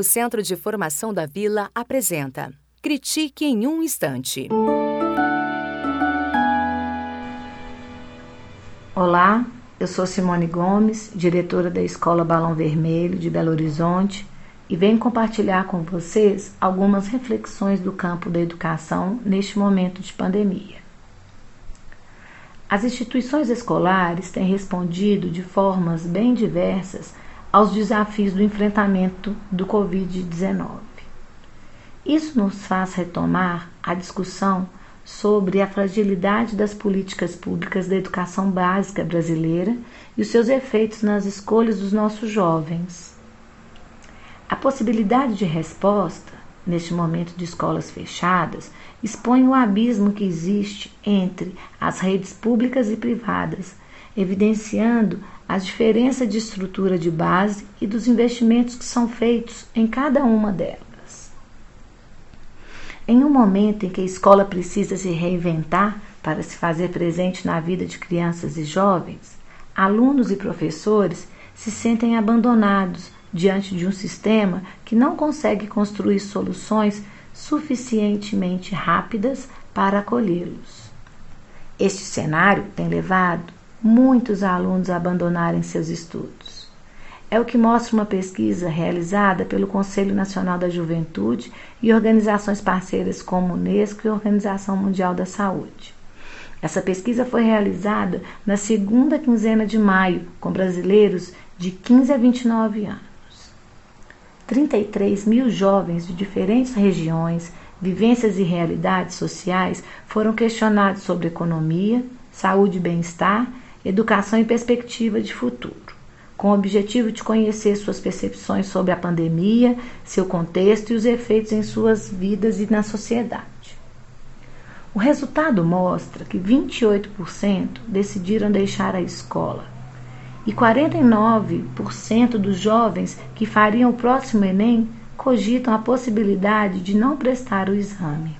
O Centro de Formação da Vila apresenta Critique em um Instante. Olá, eu sou Simone Gomes, diretora da Escola Balão Vermelho de Belo Horizonte e venho compartilhar com vocês algumas reflexões do campo da educação neste momento de pandemia. As instituições escolares têm respondido de formas bem diversas aos desafios do enfrentamento do Covid-19. Isso nos faz retomar a discussão sobre a fragilidade das políticas públicas da educação básica brasileira e os seus efeitos nas escolhas dos nossos jovens. A possibilidade de resposta, neste momento de escolas fechadas, expõe o abismo que existe entre as redes públicas e privadas, evidenciando a diferença de estrutura de base e dos investimentos que são feitos em cada uma delas. Em um momento em que a escola precisa se reinventar para se fazer presente na vida de crianças e jovens, alunos e professores se sentem abandonados diante de um sistema que não consegue construir soluções suficientemente rápidas para acolhê-los. Este cenário tem levado muitos alunos abandonarem seus estudos. É o que mostra uma pesquisa realizada pelo Conselho Nacional da Juventude e organizações parceiras como Unesco e Organização Mundial da Saúde. Essa pesquisa foi realizada na segunda quinzena de maio, com brasileiros de 15 a 29 anos. 33 mil jovens de diferentes regiões, vivências e realidades sociais foram questionados sobre economia, saúde e bem-estar, educação e perspectiva de futuro com o objetivo de conhecer suas percepções sobre a pandemia, seu contexto e os efeitos em suas vidas e na sociedade. O resultado mostra que 28% decidiram deixar a escola e 49% dos jovens que fariam o próximo Enem cogitam a possibilidade de não prestar o exame.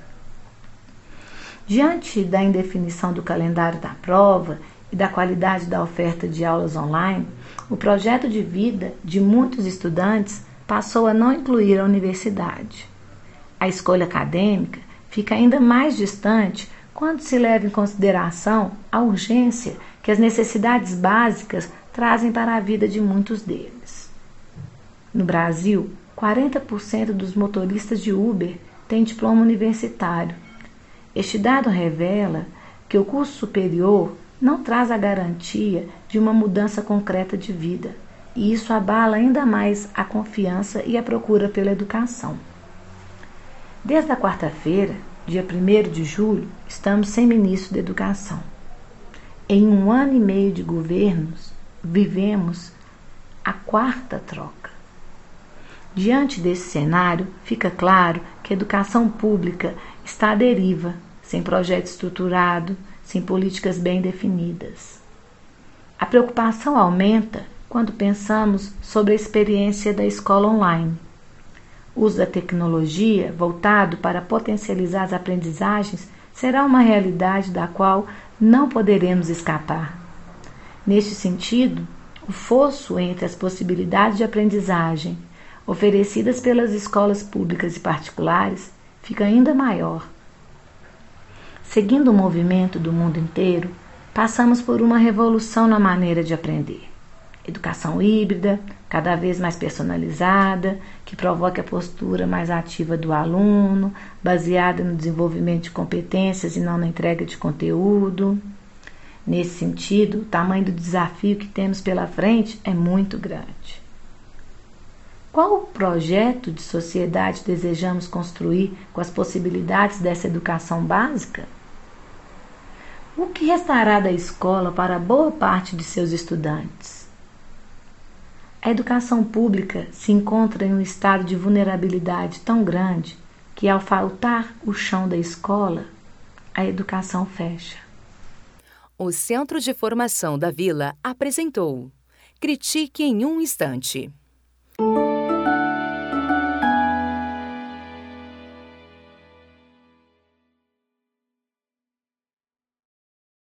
Diante da indefinição do calendário da prova e da qualidade da oferta de aulas online, o projeto de vida de muitos estudantes passou a não incluir a universidade. A escolha acadêmica fica ainda mais distante quando se leva em consideração a urgência que as necessidades básicas trazem para a vida de muitos deles. No Brasil, 40% dos motoristas de Uber têm diploma universitário. Este dado revela que o curso superior não traz a garantia de uma mudança concreta de vida, e isso abala ainda mais a confiança e a procura pela educação. Desde a quarta-feira, dia 1 de julho, estamos sem ministro da Educação. Em um ano e meio de governos, vivemos a quarta troca. Diante desse cenário, fica claro que a educação pública está à deriva, sem projeto estruturado, sem políticas bem definidas. A preocupação aumenta quando pensamos sobre a experiência da escola online. O uso da tecnologia voltado para potencializar as aprendizagens será uma realidade da qual não poderemos escapar. Neste sentido, o fosso entre as possibilidades de aprendizagem oferecidas pelas escolas públicas e particulares fica ainda maior. Seguindo o movimento do mundo inteiro, passamos por uma revolução na maneira de aprender. Educação híbrida, cada vez mais personalizada, que provoca a postura mais ativa do aluno, baseada no desenvolvimento de competências e não na entrega de conteúdo. Nesse sentido, o tamanho do desafio que temos pela frente é muito grande. Qual o projeto de sociedade desejamos construir com as possibilidades dessa educação básica? O que restará da escola para boa parte de seus estudantes? A educação pública se encontra em um estado de vulnerabilidade tão grande que, ao faltar o chão da escola, a educação fecha. O Centro de Formação da Vila apresentou Critique em um Instante.